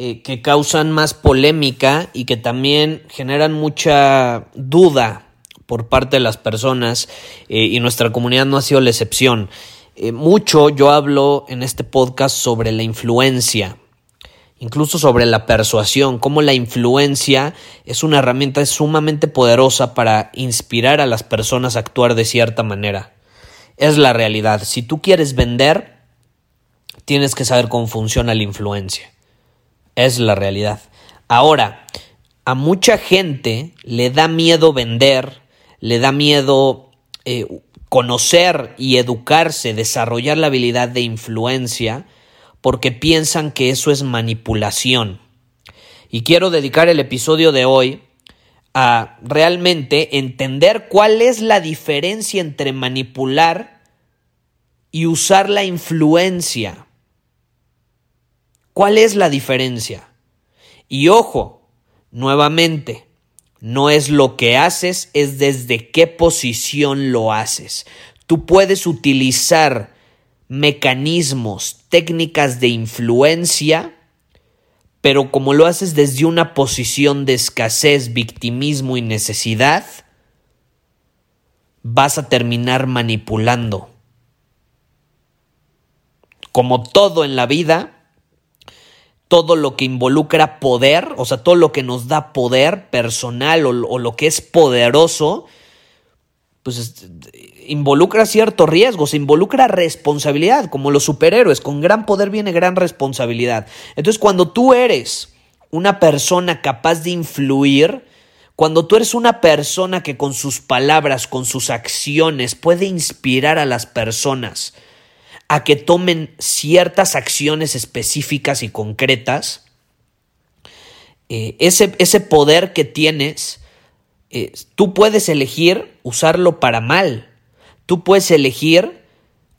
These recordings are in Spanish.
eh, que causan más polémica y que también generan mucha duda por parte de las personas eh, y nuestra comunidad no ha sido la excepción. Eh, mucho yo hablo en este podcast sobre la influencia, incluso sobre la persuasión, cómo la influencia es una herramienta sumamente poderosa para inspirar a las personas a actuar de cierta manera. Es la realidad. Si tú quieres vender, tienes que saber cómo funciona la influencia. Es la realidad. Ahora, a mucha gente le da miedo vender, le da miedo eh, conocer y educarse, desarrollar la habilidad de influencia, porque piensan que eso es manipulación. Y quiero dedicar el episodio de hoy a realmente entender cuál es la diferencia entre manipular y usar la influencia. ¿Cuál es la diferencia? Y ojo, nuevamente, no es lo que haces, es desde qué posición lo haces. Tú puedes utilizar mecanismos, técnicas de influencia, pero como lo haces desde una posición de escasez, victimismo y necesidad, vas a terminar manipulando. Como todo en la vida, todo lo que involucra poder, o sea, todo lo que nos da poder personal o, lo que es poderoso, pues involucra cierto riesgo, se involucra responsabilidad, como los superhéroes, con gran poder viene gran responsabilidad. Entonces, cuando tú eres una persona capaz de influir, cuando tú eres una persona que con sus palabras, con sus acciones puede inspirar a las personas, a que tomen ciertas acciones específicas y concretas, eh, ese, ese, poder que tienes, eh, tú puedes elegir usarlo para mal. Tú puedes elegir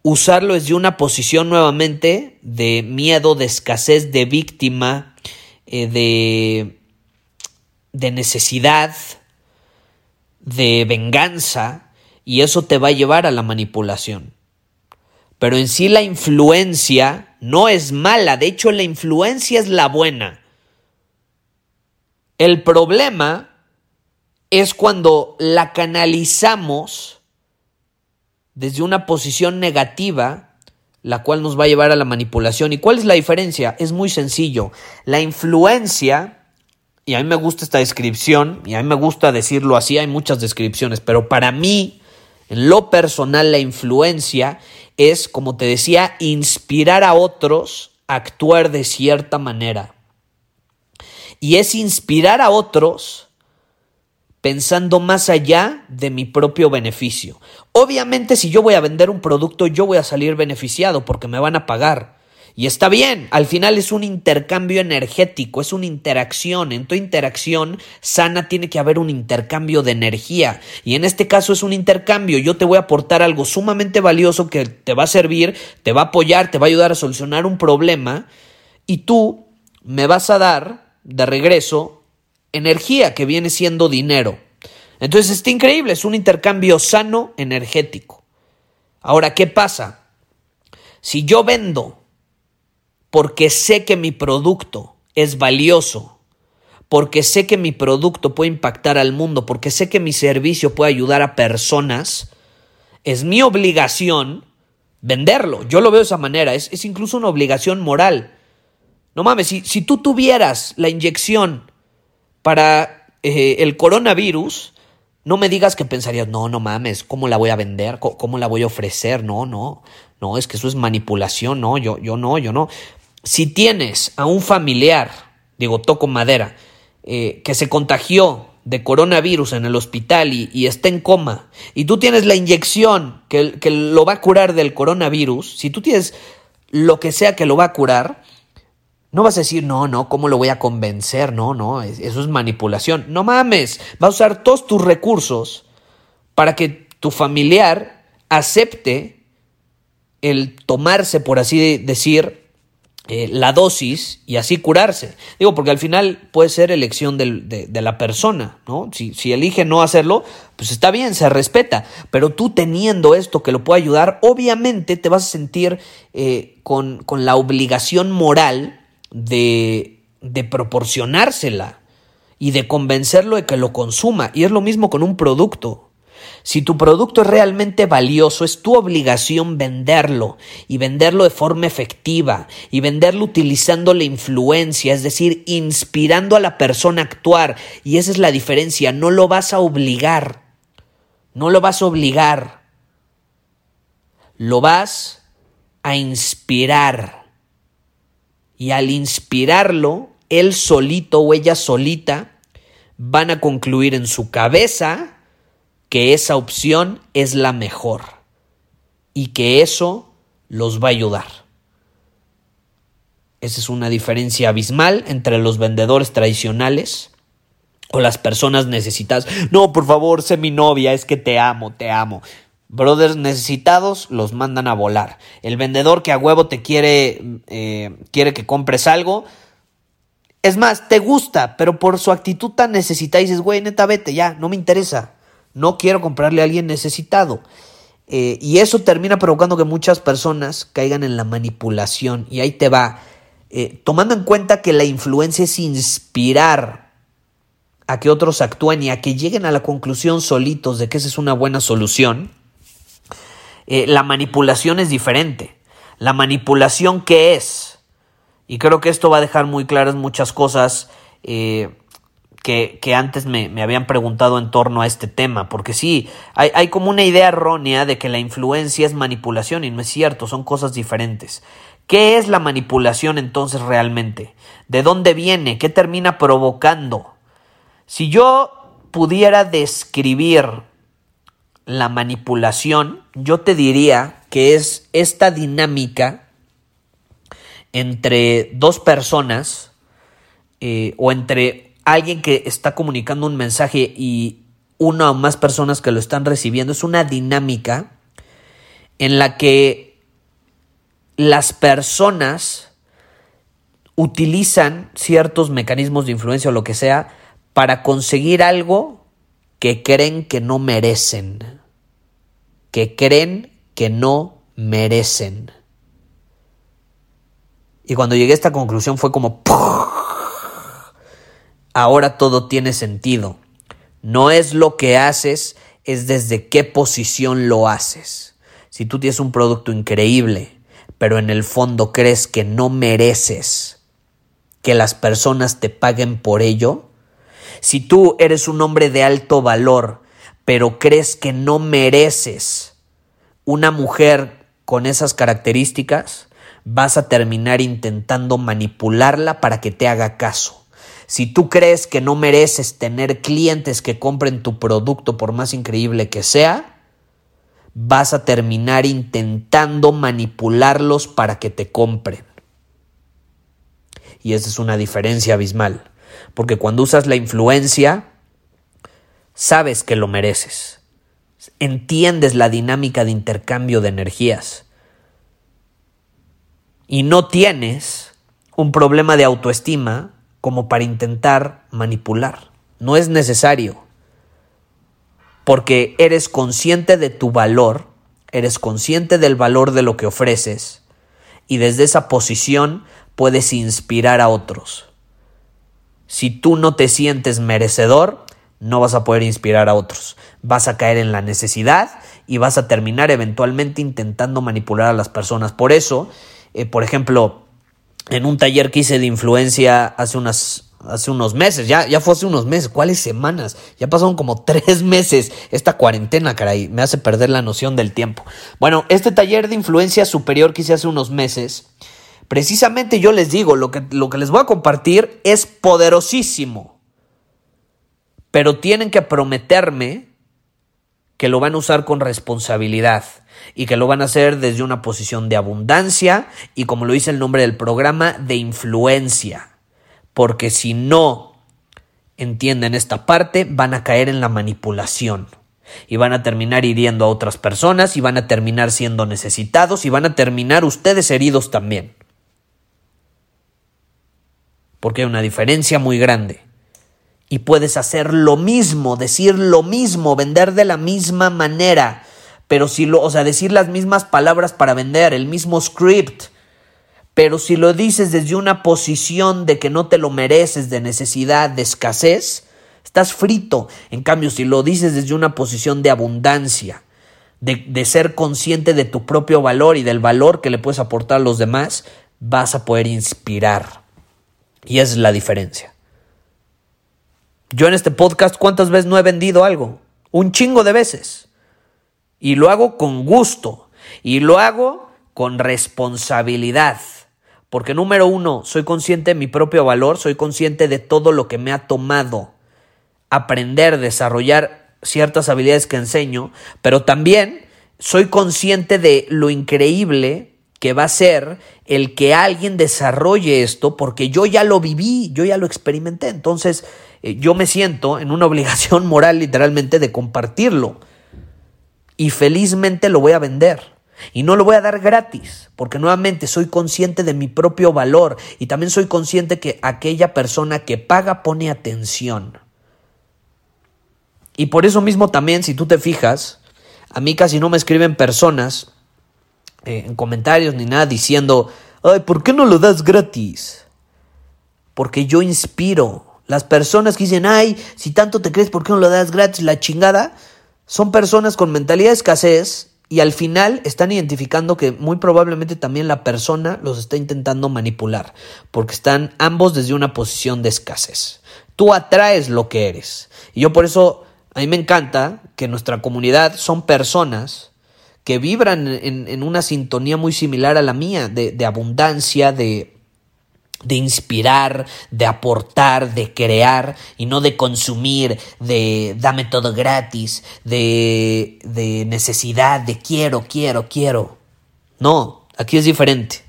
usarlo desde una posición nuevamente de miedo, de escasez, de víctima, eh, de, de necesidad, de venganza, y eso te va a llevar a la manipulación. Pero en sí la influencia no es mala, de hecho la influencia es la buena. El problema es cuando la canalizamos desde una posición negativa, la cual nos va a llevar a la manipulación. ¿Y cuál es la diferencia? Es muy sencillo. La influencia, y a mí me gusta esta descripción, y a mí me gusta decirlo así, hay muchas descripciones, pero para mí, en lo personal, la influencia es, como te decía, inspirar a otros a actuar de cierta manera. Y es inspirar a otros pensando más allá de mi propio beneficio. Obviamente si yo voy a vender un producto, yo voy a salir beneficiado porque me van a pagar. Y está bien, al final es un intercambio energético, es una interacción. En tu interacción sana tiene que haber un intercambio de energía. Y en este caso es un intercambio. Yo te voy a aportar algo sumamente valioso que te va a servir, te va a apoyar, te va a ayudar a solucionar un problema. Y tú me vas a dar de regreso energía que viene siendo dinero. Entonces está increíble, es un intercambio sano energético. Ahora, ¿qué pasa? Si yo vendo porque sé que mi producto es valioso, porque sé que mi producto puede impactar al mundo, porque sé que mi servicio puede ayudar a personas, es mi obligación venderlo. Yo lo veo de esa manera, es, incluso una obligación moral. No mames, si, si tú tuvieras la inyección para eh, el coronavirus, no me digas que pensarías, no, no mames, ¿cómo la voy a vender? ¿Cómo, la voy a ofrecer? No, no, no, es que eso es manipulación, no, yo, yo no, yo no. Si tienes a un familiar, digo, toco madera, eh, que se contagió de coronavirus en el hospital y, está en coma, y tú tienes la inyección que, que lo va a curar del coronavirus, si tú tienes lo que sea que lo va a curar, no vas a decir, no, no, ¿cómo lo voy a convencer? No, no, eso es manipulación. No mames, va a usar todos tus recursos para que tu familiar acepte el tomarse, por así decir, eh, la dosis y así curarse. Digo, porque al final puede ser elección de, la persona, ¿no? Si, si, elige no hacerlo, pues está bien, se respeta. Pero tú teniendo esto que lo puede ayudar, obviamente te vas a sentir eh, con, con la obligación moral de, de proporcionársela y de convencerlo de que lo consuma. Y es lo mismo con un producto. Si tu producto es realmente valioso, es tu obligación venderlo y venderlo de forma efectiva y venderlo utilizando la influencia, es decir, inspirando a la persona a actuar. Y esa es la diferencia, no lo vas a obligar, no lo vas a obligar, lo vas a inspirar y al inspirarlo, él solito o ella solita van a concluir en su cabeza que esa opción es la mejor y que eso los va a ayudar. Esa es una diferencia abismal entre los vendedores tradicionales o las personas necesitadas. No, por favor, sé mi novia, es que te amo, te amo. Brothers necesitados los mandan a volar. El vendedor que a huevo te quiere, eh, quiere que compres algo. Es más, te gusta, pero por su actitud tan necesitada dices, güey, neta, vete, ya, no me interesa. No quiero comprarle a alguien necesitado. Eh, y eso termina provocando que muchas personas caigan en la manipulación. Y ahí te va. Eh, tomando en cuenta que la influencia es inspirar a que otros actúen y a que lleguen a la conclusión solitos de que esa es una buena solución eh, la manipulación es diferente. La manipulación, ¿qué es? Y creo que esto va a dejar muy claras muchas cosas que, antes me, habían preguntado en torno a este tema. Porque sí, hay, hay como una idea errónea de que la influencia es manipulación y no es cierto, son cosas diferentes. ¿Qué es la manipulación entonces realmente? ¿De dónde viene? ¿Qué termina provocando? Si yo pudiera describir la manipulación, yo te diría que es esta dinámica entre dos personas eh, o entre alguien que está comunicando un mensaje y una o más personas que lo están recibiendo. Es una dinámica en la que las personas utilizan ciertos mecanismos de influencia o lo que sea para conseguir algo que creen que no merecen que creen que no merecen. Y cuando llegué a esta conclusión fue como... Ahora todo tiene sentido. No es lo que haces, es desde qué posición lo haces. Si tú tienes un producto increíble, pero en el fondo crees que no mereces que las personas te paguen por ello, si tú eres un hombre de alto valor, pero crees que no mereces una mujer con esas características, vas a terminar intentando manipularla para que te haga caso. Si tú crees que no mereces tener clientes que compren tu producto por más increíble que sea, vas a terminar intentando manipularlos para que te compren. Y esa es una diferencia abismal, porque cuando usas la influencia, sabes que lo mereces. Entiendes la dinámica de intercambio de energías. Y no tienes un problema de autoestima como para intentar manipular. No es necesario. Porque eres consciente de tu valor, eres consciente del valor de lo que ofreces y desde esa posición puedes inspirar a otros. Si tú no te sientes merecedor, no vas a poder inspirar a otros. Vas a caer en la necesidad y vas a terminar eventualmente intentando manipular a las personas. Por eso, eh, por ejemplo, en un taller que hice de influencia hace hace unos meses, ya, ya fue hace unos meses, ¿cuáles semanas? Ya pasaron como tres meses esta cuarentena, caray, me hace perder la noción del tiempo. Bueno, este taller de influencia superior que hice hace unos meses, precisamente yo les digo, lo que, lo que les voy a compartir es poderosísimo, pero tienen que prometerme que lo van a usar con responsabilidad y que lo van a hacer desde una posición de abundancia y como lo dice el nombre del programa, de influencia. Porque si no entienden esta parte, van a caer en la manipulación y van a terminar hiriendo a otras personas y van a terminar siendo necesitados y van a terminar ustedes heridos también. Porque hay una diferencia muy grande y puedes hacer lo mismo, decir lo mismo, vender de la misma manera, pero si lo, o sea, decir las mismas palabras para vender, el mismo script, pero si lo dices desde una posición de que no te lo mereces, de necesidad, de escasez, estás frito. En cambio, si lo dices desde una posición de abundancia, de, ser consciente de tu propio valor y del valor que le puedes aportar a los demás, vas a poder inspirar. Y esa es la diferencia. Yo en este podcast, ¿cuántas veces no he vendido algo? Un chingo de veces. Y lo hago con gusto. Y lo hago con responsabilidad. Porque número uno, soy consciente de mi propio valor, soy consciente de todo lo que me ha tomado aprender, desarrollar ciertas habilidades que enseño, pero también soy consciente de lo increíble que va a ser el que alguien desarrolle esto, porque yo ya lo viví, yo ya lo experimenté. Entonces, eh, yo me siento en una obligación moral literalmente de compartirlo. Y felizmente lo voy a vender. Y no lo voy a dar gratis, porque nuevamente soy consciente de mi propio valor y también soy consciente que aquella persona que paga pone atención. Y por eso mismo también, si tú te fijas, a mí casi no me escriben personas eh, en comentarios ni nada diciendo, ay, ¿por qué no lo das gratis? Porque yo inspiro, las personas que dicen, ay, si tanto te crees, ¿por qué no lo das gratis? La chingada. Son personas con mentalidad de escasez y al final están identificando que muy probablemente también la persona los está intentando manipular, porque están ambos desde una posición de escasez. Tú atraes lo que eres. Y yo por eso, a mí me encanta que nuestra comunidad son personas que vibran en, una sintonía muy similar a la mía, de, abundancia, de, de inspirar, de aportar, de crear y no de consumir, de dame todo gratis, de, de necesidad, de quiero, quiero, quiero. No, aquí es diferente.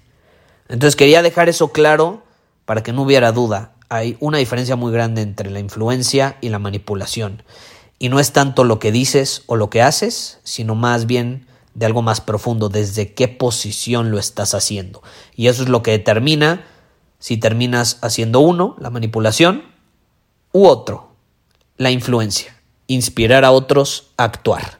Entonces quería dejar eso claro para que no hubiera duda. Hay una diferencia muy grande entre la influencia y la manipulación. Y no es tanto lo que dices o lo que haces, sino más bien de algo más profundo, desde qué posición lo estás haciendo. Y eso es lo que determina si terminas haciendo uno, la manipulación, u otro, la influencia, inspirar a otros a actuar.